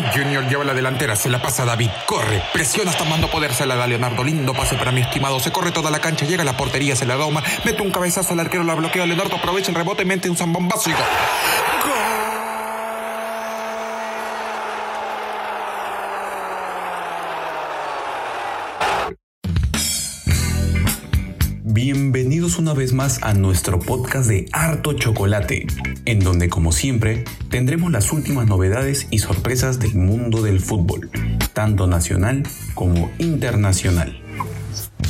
Nick Jr. lleva la delantera, se la pasa a David, corre, presiona hasta mando poder, se la da Leonardo, lindo pase para mi estimado, se corre toda la cancha, llega a la portería, se la da Omar, mete un cabezazo al arquero, la bloquea Leonardo, aprovecha el rebote, mete un zambón básico. Bienvenidos una vez más a nuestro podcast de Harto Chocolate, en donde como siempre tendremos las últimas novedades y sorpresas del mundo del fútbol, tanto nacional como internacional.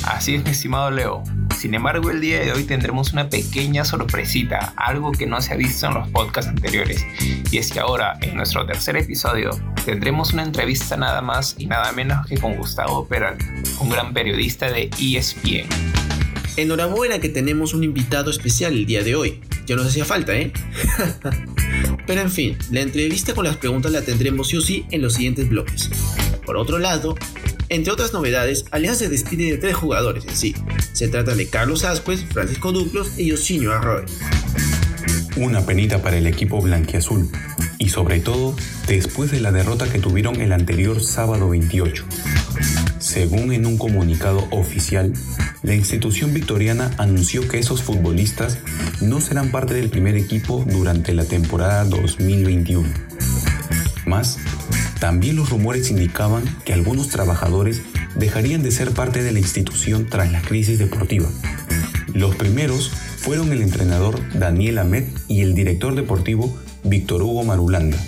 Así es, mi estimado Leo. Sin embargo, el día de hoy tendremos una pequeña sorpresita, algo que no se ha visto en los podcasts anteriores. Y es que ahora, en nuestro tercer episodio, tendremos una entrevista nada más y nada menos que con Gustavo Peral, un gran periodista de ESPN. Enhorabuena que tenemos un invitado especial el día de hoy. Ya nos hacía falta, ¿eh? Pero en fin, la entrevista con las preguntas la tendremos sí o sí en los siguientes bloques. Por otro lado, entre otras novedades, Alianza se despide de tres jugadores en sí. Se trata de Carlos Ascuez, Francisco Duplos y Yosinho Arroyo. Una penita para el equipo blanquiazul y sobre todo después de la derrota que tuvieron el anterior sábado 28. Según en un comunicado oficial, la institución victoriana anunció que esos futbolistas no serán parte del primer equipo durante la temporada 2021. Más, también los rumores indicaban que algunos trabajadores dejarían de ser parte de la institución tras la crisis deportiva. Los primeros fueron el entrenador Daniel Ahmed y el director deportivo Víctor Hugo Marulanda.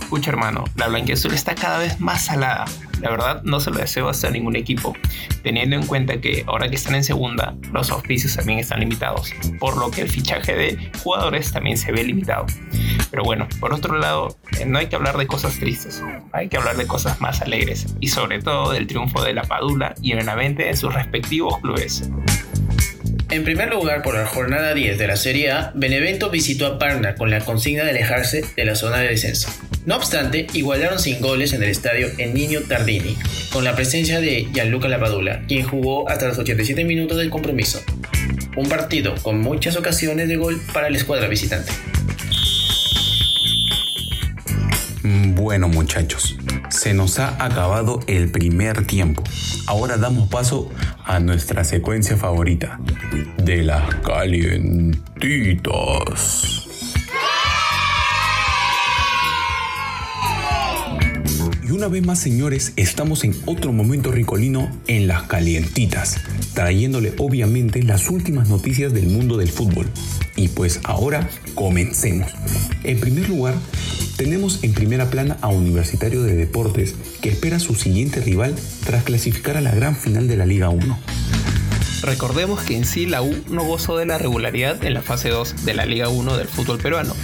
Escucha hermano, la blanquiazul está cada vez más salada. La verdad no se lo deseo hacer a ningún equipo, teniendo en cuenta que ahora que están en segunda, los auspicios también están limitados, por lo que el fichaje de jugadores también se ve limitado. Pero bueno, por otro lado, eh, no hay que hablar de cosas tristes, hay que hablar de cosas más alegres, y sobre todo del triunfo de la Padula y Benavente en sus respectivos clubes. En primer lugar, por la jornada 10 de la Serie A, Benevento visitó a Parna con la consigna de alejarse de la zona de descenso. No obstante, igualaron sin goles en el estadio en Niño Tardini, con la presencia de Gianluca Lapadula, quien jugó hasta los 87 minutos del compromiso. Un partido con muchas ocasiones de gol para la escuadra visitante. Bueno muchachos, se nos ha acabado el primer tiempo. Ahora damos paso a nuestra secuencia favorita, de las calientitas. Y una vez más, señores, estamos en otro momento ricolino en las calientitas, trayéndole obviamente las últimas noticias del mundo del fútbol. Y pues ahora comencemos. En primer lugar, tenemos en primera plana a Universitario de Deportes, que espera su siguiente rival tras clasificar a la gran final de la Liga 1. Recordemos que en sí la U no gozó de la regularidad en la fase 2 de la Liga 1 del fútbol peruano,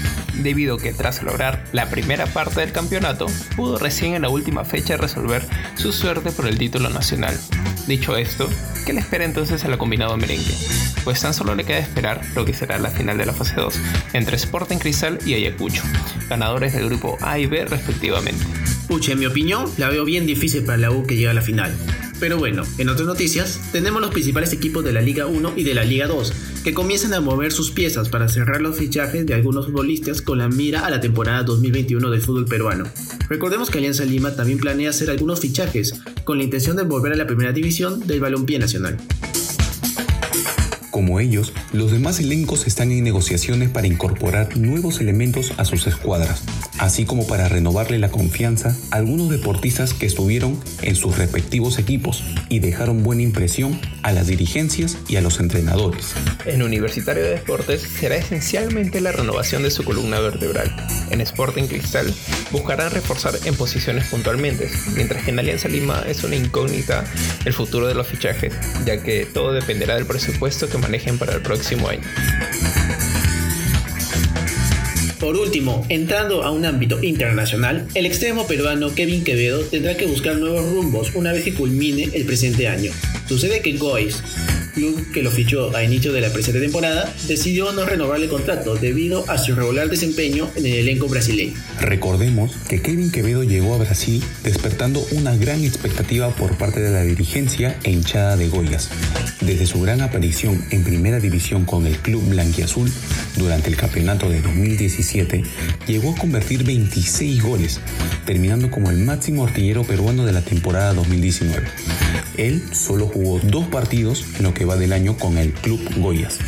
debido que tras lograr la primera parte del campeonato, pudo recién en la última fecha resolver su suerte por el título nacional. Dicho esto, ¿qué le espera entonces a la combinado merengue? Pues tan solo le queda esperar lo que será la final de la fase 2 entre Sporting Cristal y Ayacucho, ganadores del grupo A y B respectivamente. Pucha, en mi opinión, la veo bien difícil para la U que llegue a la final. Pero bueno, en otras noticias, tenemos los principales equipos de la Liga 1 y de la Liga 2, que comienzan a mover sus piezas para cerrar los fichajes de algunos futbolistas con la mira a la temporada 2021 del fútbol peruano. Recordemos que Alianza Lima también planea hacer algunos fichajes, con la intención de volver a la primera división del balompié nacional. Como ellos, los demás elencos están en negociaciones para incorporar nuevos elementos a sus escuadras, así como para renovarle la confianza a algunos deportistas que estuvieron en sus respectivos equipos y dejaron buena impresión a las dirigencias y a los entrenadores. En Universitario de Deportes será esencialmente la renovación de su columna vertebral. En Sporting Cristal buscarán reforzar en posiciones puntualmente, mientras que en Alianza Lima es una incógnita el futuro de los fichajes, ya que todo dependerá del presupuesto que manejen para el próximo año. Por último, entrando a un ámbito internacional, el extremo peruano Kevin Quevedo tendrá que buscar nuevos rumbos una vez que culmine el presente año. Sucede que Gois, club que lo fichó a inicio de la presente temporada, decidió no renovar el contrato debido a su regular desempeño en el elenco brasileño. Recordemos que Kevin Quevedo llegó a Brasil despertando una gran expectativa por parte de la dirigencia e hinchada de Goyas. Desde su gran aparición en primera división con el club blanquiazul durante el campeonato de 2017, llegó a convertir 26 goles, terminando como el máximo artillero peruano de la temporada 2019. Él solo jugó dos partidos en lo que va del año con el club Goyas.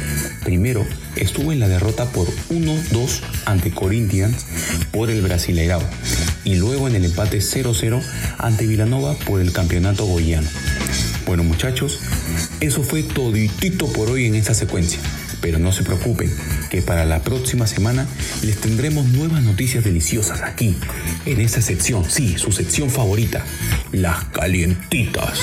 Primero, estuvo en la derrota por 1-2 ante Corinthians por el Brasileirao y luego en el empate 0-0 ante Villanova por el campeonato goyano. Bueno muchachos, eso fue toditito por hoy en esta secuencia. Pero no se preocupen, que para la próxima semana les tendremos nuevas noticias deliciosas aquí, en esta sección, sí, su sección favorita, las calientitas.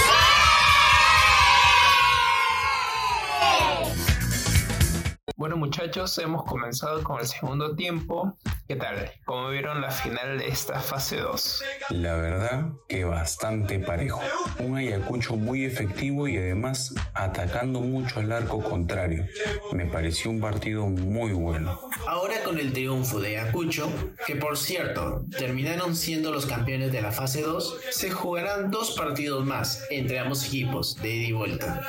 Muchachos, hemos comenzado con el segundo tiempo. ¿Qué tal? ¿Cómo vieron la final de esta fase 2? La verdad que bastante parejo. Un Ayacucho muy efectivo y además atacando mucho al arco contrario. Me pareció un partido muy bueno. Ahora con el triunfo de Ayacucho, que por cierto terminaron siendo los campeones de la fase 2, se jugarán dos partidos más entre ambos equipos de ida y vuelta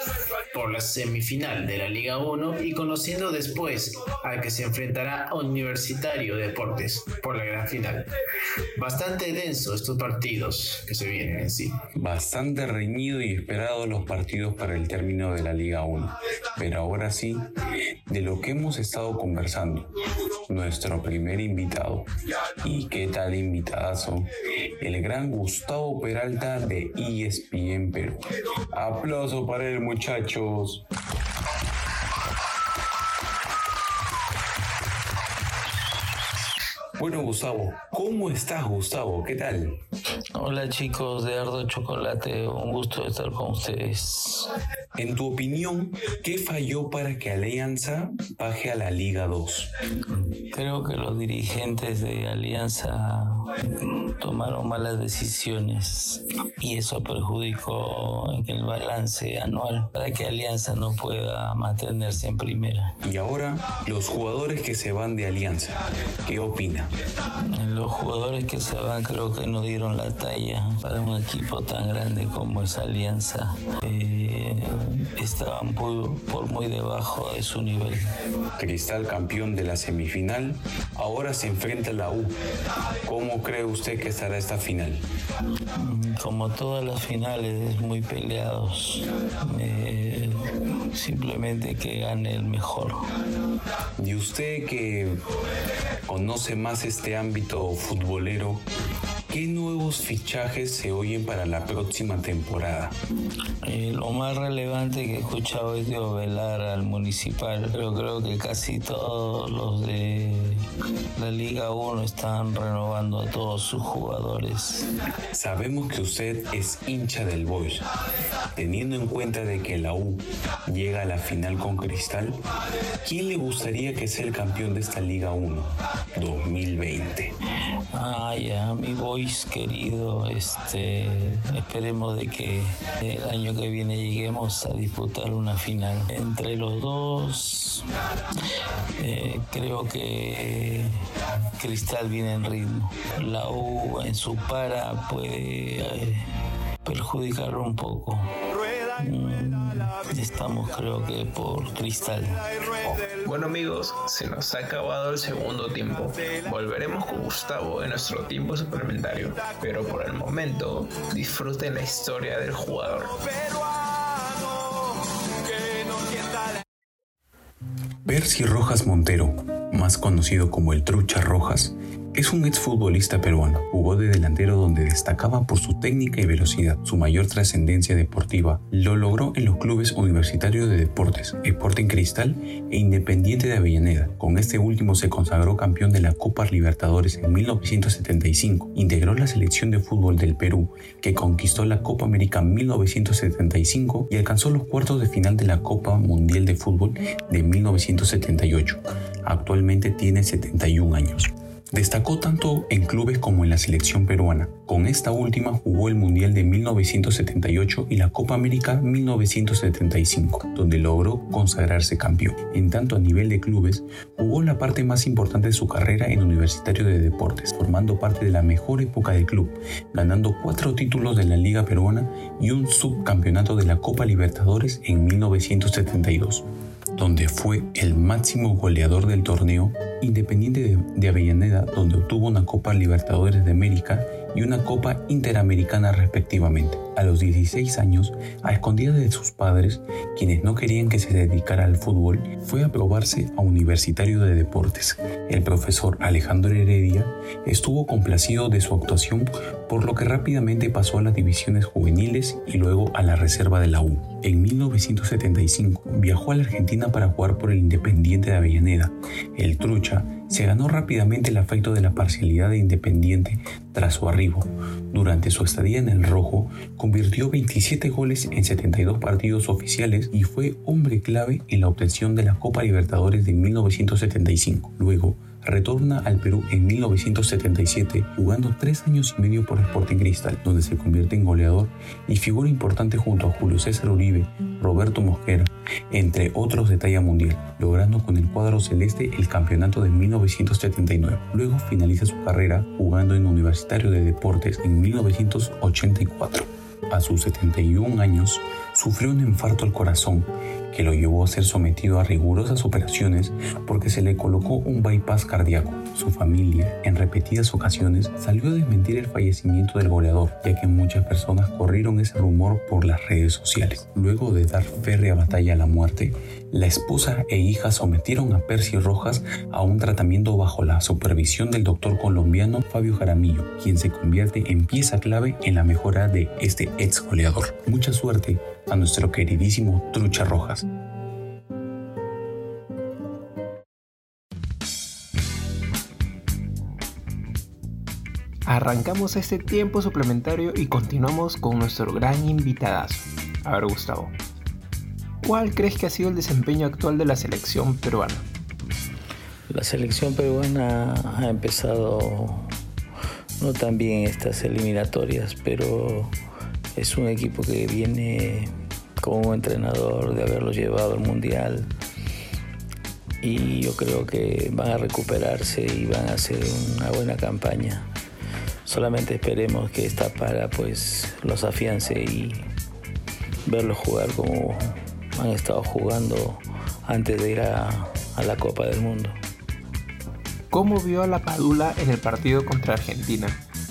por la semifinal de la Liga 1 y conociendo después al que se enfrentará Universitario Deportes por la gran final. Bastante denso estos partidos que se vienen en sí. Bastante reñido y esperado los partidos para el término de la Liga 1. Pero ahora sí, de lo que hemos estado conversando, nuestro primer invitado. ¿Y qué tal invitadazo? El gran Gustavo Peralta de ESPN Perú. Aplauso para el muchachos. Bueno, Gustavo, ¿cómo estás, Gustavo? ¿Qué tal? Hola chicos de Ardo Chocolate, un gusto estar con ustedes. En tu opinión, ¿qué falló para que Alianza baje a la Liga 2? Creo que los dirigentes de Alianza tomaron malas decisiones y eso perjudicó en el balance anual para que Alianza no pueda mantenerse en primera. Y ahora, los jugadores que se van de Alianza, ¿qué opina? Los jugadores que se van creo que no dieron la talla para un equipo tan grande como es Alianza. Eh, estaban por, por muy debajo de su nivel. Cristal campeón de la semifinal, ahora se enfrenta a la U. ¿Cómo cree usted que estará esta final? Mm, Como todas las finales, es muy peleados. Eh, simplemente que gane el mejor. Y usted que conoce más este ámbito futbolero, ¿qué nuevos fichajes se oyen para la próxima temporada? Eh, lo más relevante que he escuchado es de Ovelar al municipal, pero creo que casi todos los de la Liga 1 están renovando a todos sus jugadores. Sabemos que usted es hincha del Boys. Teniendo en cuenta de que la U llega a la final con Cristal, ¿quién le gustaría que sea el campeón de esta Liga 1 2020? Ah, ya, mi boys querido, este, esperemos de que el año que viene lleguemos a disputar una final. Entre los dos, eh, creo que Cristal viene en ritmo. La U en su para puede eh, perjudicar un poco. Mm, estamos creo que por Cristal. Bueno amigos, se nos ha acabado el segundo tiempo. Volveremos con Gustavo en nuestro tiempo suplementario, pero por el momento disfruten la historia del jugador. Percy Rojas Montero, más conocido como el Trucha Rojas, es un exfutbolista peruano. Jugó de delantero donde destacaba por su técnica y velocidad. Su mayor trascendencia deportiva lo logró en los clubes universitarios de deportes, Sporting Cristal e Independiente de Avellaneda. Con este último se consagró campeón de la Copa Libertadores en 1975. Integró la selección de fútbol del Perú, que conquistó la Copa América en 1975 y alcanzó los cuartos de final de la Copa Mundial de Fútbol de 1978. Actualmente tiene 71 años. Destacó tanto en clubes como en la selección peruana. Con esta última jugó el Mundial de 1978 y la Copa América 1975, donde logró consagrarse campeón. En tanto a nivel de clubes, jugó la parte más importante de su carrera en Universitario de Deportes, formando parte de la mejor época del club, ganando cuatro títulos de la Liga Peruana y un subcampeonato de la Copa Libertadores en 1972 donde fue el máximo goleador del torneo, Independiente de, Avellaneda, donde obtuvo una Copa Libertadores de América y una Copa Interamericana respectivamente. A los 16 años, a escondidas de sus padres, quienes no querían que se dedicara al fútbol, fue a probarse a Universitario de Deportes. El profesor Alejandro Heredia estuvo complacido de su actuación, por lo que rápidamente pasó a las divisiones juveniles y luego a la reserva de la U. En 1975 viajó a la Argentina para jugar por el Independiente de Avellaneda. El Se ganó rápidamente el afecto de la parcialidad de Independiente tras su arribo. Durante su estadía en el Rojo, convirtió 27 goles en 72 partidos oficiales y fue hombre clave en la obtención de la Copa Libertadores de 1975. Luego, retorna al Perú en 1977, jugando tres años y medio por Sporting Cristal, donde se convierte en goleador y figura importante junto a Julio César Uribe, Roberto Mosquera, entre otros de talla mundial, logrando con el cuadro celeste el campeonato de 1979. Luego finaliza su carrera jugando en Universitario de Deportes en 1984. A sus 71 años, sufrió un infarto al corazón que lo llevó a ser sometido a rigurosas operaciones porque se le colocó un bypass cardíaco. Su familia, en repetidas ocasiones, salió a desmentir el fallecimiento del goleador, ya que muchas personas corrieron ese rumor por las redes sociales. Luego de dar férrea batalla a la muerte, la esposa e hija sometieron a Percy Rojas a un tratamiento bajo la supervisión del doctor colombiano Fabio Jaramillo, quien se convierte en pieza clave en la mejora de este ex goleador. Mucha suerte a nuestro queridísimo Trucha Rojas. Arrancamos este tiempo suplementario y continuamos con nuestro gran invitadazo. A ver, Gustavo, ¿cuál crees que ha sido el desempeño actual de la selección peruana? La selección peruana ha empezado no tan bien estas eliminatorias, pero es un equipo que viene como entrenador de haberlo llevado al mundial y yo creo que van a recuperarse y van a hacer una buena campaña. Solamente esperemos que esta para pues los afiance y verlos jugar como han estado jugando antes de ir a, a la Copa del Mundo. ¿Cómo vio a la Padula en el partido contra Argentina?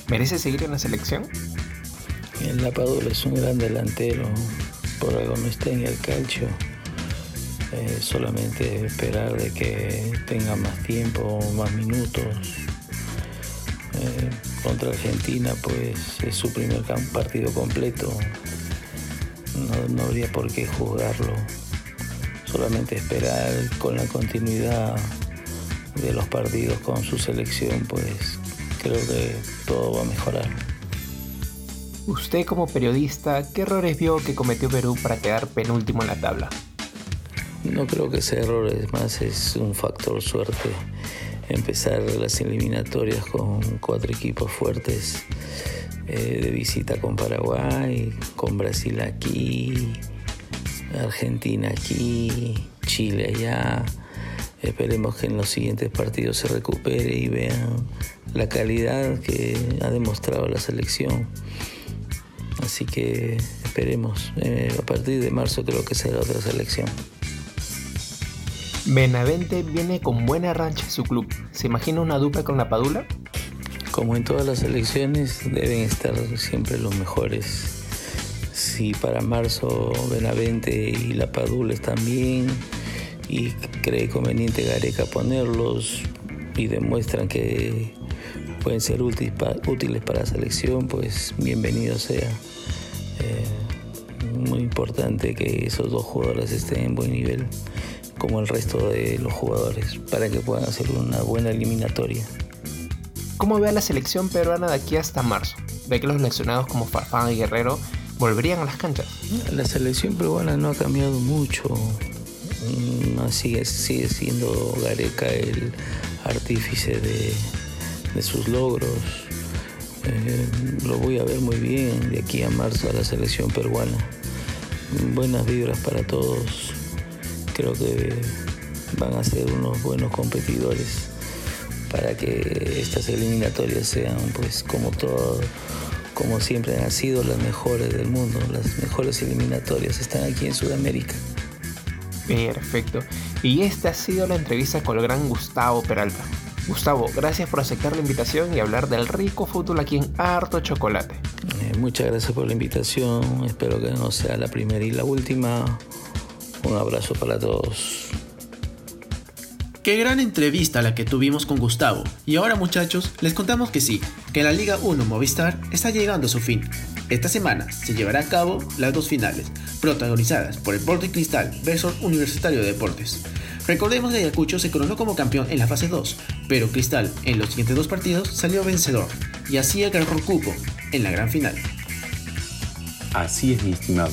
¿Merece seguir en la selección? El La Padula es un gran delantero, por algo no está en el calcio. Eh, solamente esperar de que tenga más tiempo, más minutos. Eh, contra Argentina, pues es su primer partido completo. No, no habría por qué juzgarlo. Solamente esperar con la continuidad de los partidos con su selección, pues creo que todo va a mejorar. Usted como periodista, ¿qué errores vio que cometió Perú para quedar penúltimo en la tabla? No creo que sea error, es más, es un factor suerte. Empezar las eliminatorias con cuatro equipos fuertes eh, de visita con Paraguay, con Brasil aquí, Argentina aquí, Chile allá. Esperemos que en los siguientes partidos se recupere y vean la calidad que ha demostrado la selección. Así que esperemos. Eh, a partir de marzo creo que será otra selección. Benavente viene con buena rancha en su club. ¿Se imagina una dupla con la Padula? Como en todas las selecciones, deben estar siempre los mejores. Si para marzo Benavente y la Padula están bien y cree conveniente Gareca ponerlos y demuestran que pueden ser útiles para la selección, pues bienvenido sea. Eh, muy importante que esos dos jugadores estén en buen nivel, como el resto de los jugadores, para que puedan hacer una buena eliminatoria. ¿Cómo ve a la selección peruana de aquí hasta marzo? ¿Ve que los seleccionados como Farfán y Guerrero volverían a las canchas? La selección peruana no ha cambiado mucho. Mm, sigue, sigue siendo Gareca el artífice de, de sus logros. Eh, lo voy a ver muy bien de aquí a marzo a la selección peruana. Buenas vibras para todos. Creo que van a ser unos buenos competidores para que estas eliminatorias sean pues como todo como siempre han sido las mejores del mundo las mejores eliminatorias están aquí en Sudamérica Perfecto. Y esta ha sido la entrevista con el gran Gustavo Peralta. Gustavo, gracias por aceptar la invitación y hablar del rico fútbol aquí en Harto Chocolate. Eh, muchas gracias por la invitación. Espero que no sea la primera y la última. Un abrazo para todos. Qué gran entrevista la que tuvimos con Gustavo. Y ahora muchachos, les contamos que sí, que la Liga 1 Movistar está llegando a su fin. Esta semana se llevará a cabo las dos finales, protagonizadas por el Porto Cristal versus Universitario de Deportes. Recordemos que Ayacucho se coronó como campeón en la fase 2, pero Cristal en los siguientes dos partidos salió vencedor y así agarró cupo en la gran final. Así es mi estimado.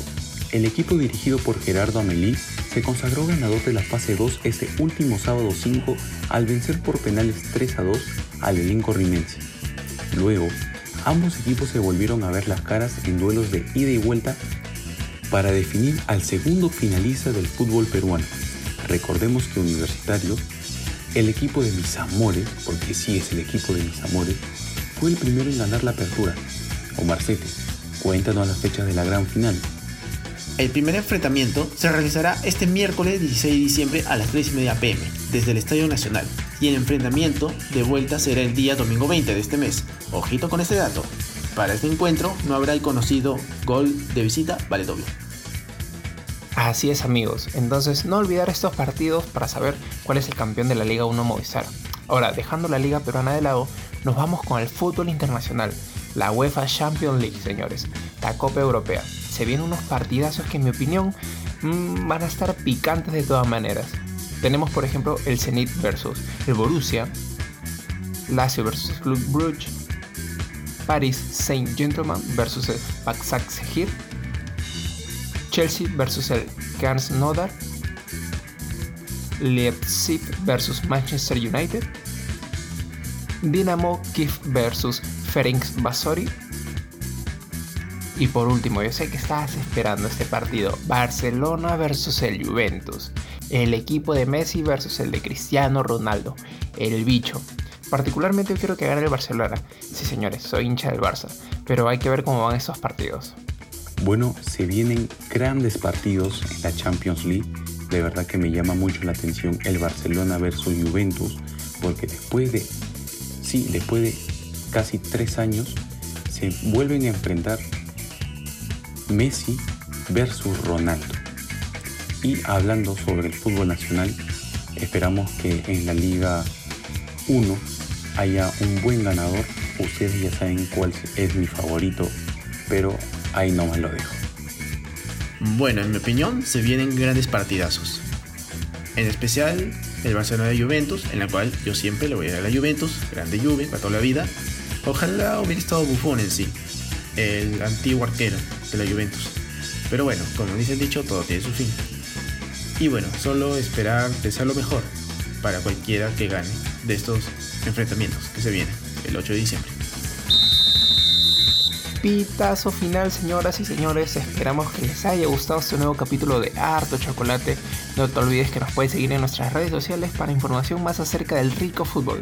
El equipo dirigido por Gerardo Amelí se consagró ganador de la fase 2 este último sábado 5 al vencer por penales 3 a 2 al elenco rimense. Luego, ambos equipos se volvieron a ver las caras en duelos de ida y vuelta para definir al segundo finalista del fútbol peruano. Recordemos que Universitario, el equipo de mis amores, porque sí es el equipo de mis amores, fue el primero en ganar la apertura. Omar Cete, cuéntanos las fechas de la gran final. El primer enfrentamiento se realizará este miércoles 16 de diciembre a las 3 y media pm desde el Estadio Nacional y el enfrentamiento de vuelta será el día domingo 20 de este mes. Ojito con este dato. Para este encuentro no habrá el conocido gol de visita vale. Así es amigos, entonces no olvidar estos partidos para saber cuál es el campeón de la Liga 1 Movistar. Ahora, dejando la Liga Peruana de lado, nos vamos con el fútbol internacional, la UEFA Champions League, señores, la Copa Europea se vienen unos partidazos que en mi opinión mm, van a estar picantes de todas maneras. Tenemos por ejemplo el Zenit versus el Borussia, Lazio versus Club Brugge, Paris Saint Gentleman versus el Sehir, Chelsea versus el Nodar, Leipzig versus Manchester United, Dinamo Kiev versus Ferenc Basori y por último, yo sé que estabas esperando este partido. Barcelona versus el Juventus. El equipo de Messi versus el de Cristiano Ronaldo. El bicho. Particularmente yo quiero que gane el Barcelona. Sí, señores, soy hincha del Barça. Pero hay que ver cómo van estos partidos. Bueno, se vienen grandes partidos en la Champions League. De verdad que me llama mucho la atención el Barcelona versus Juventus. Porque después de, sí, después de casi tres años, se vuelven a enfrentar Messi versus Ronaldo. Y hablando sobre el fútbol nacional, esperamos que en la Liga 1 haya un buen ganador. Ustedes ya saben cuál es mi favorito, pero ahí nomás lo dejo. Bueno, en mi opinión, se vienen grandes partidazos. En especial el Barcelona de Juventus, en la cual yo siempre le voy a dar a la Juventus, grande Juve para toda la vida. Ojalá hubiera estado Buffon en sí, el antiguo arquero de la Juventus. Pero bueno, como dice el dicho, todo tiene su fin. Y bueno, solo esperar desear lo mejor para cualquiera que gane de estos enfrentamientos que se vienen el 8 de diciembre. Pitazo final, señoras y señores. Esperamos que les haya gustado este nuevo capítulo de Harto Chocolate. No te olvides que nos puedes seguir en nuestras redes sociales para información más acerca del rico fútbol.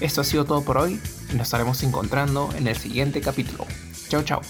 Esto ha sido todo por hoy y nos estaremos encontrando en el siguiente capítulo. Chao, chao.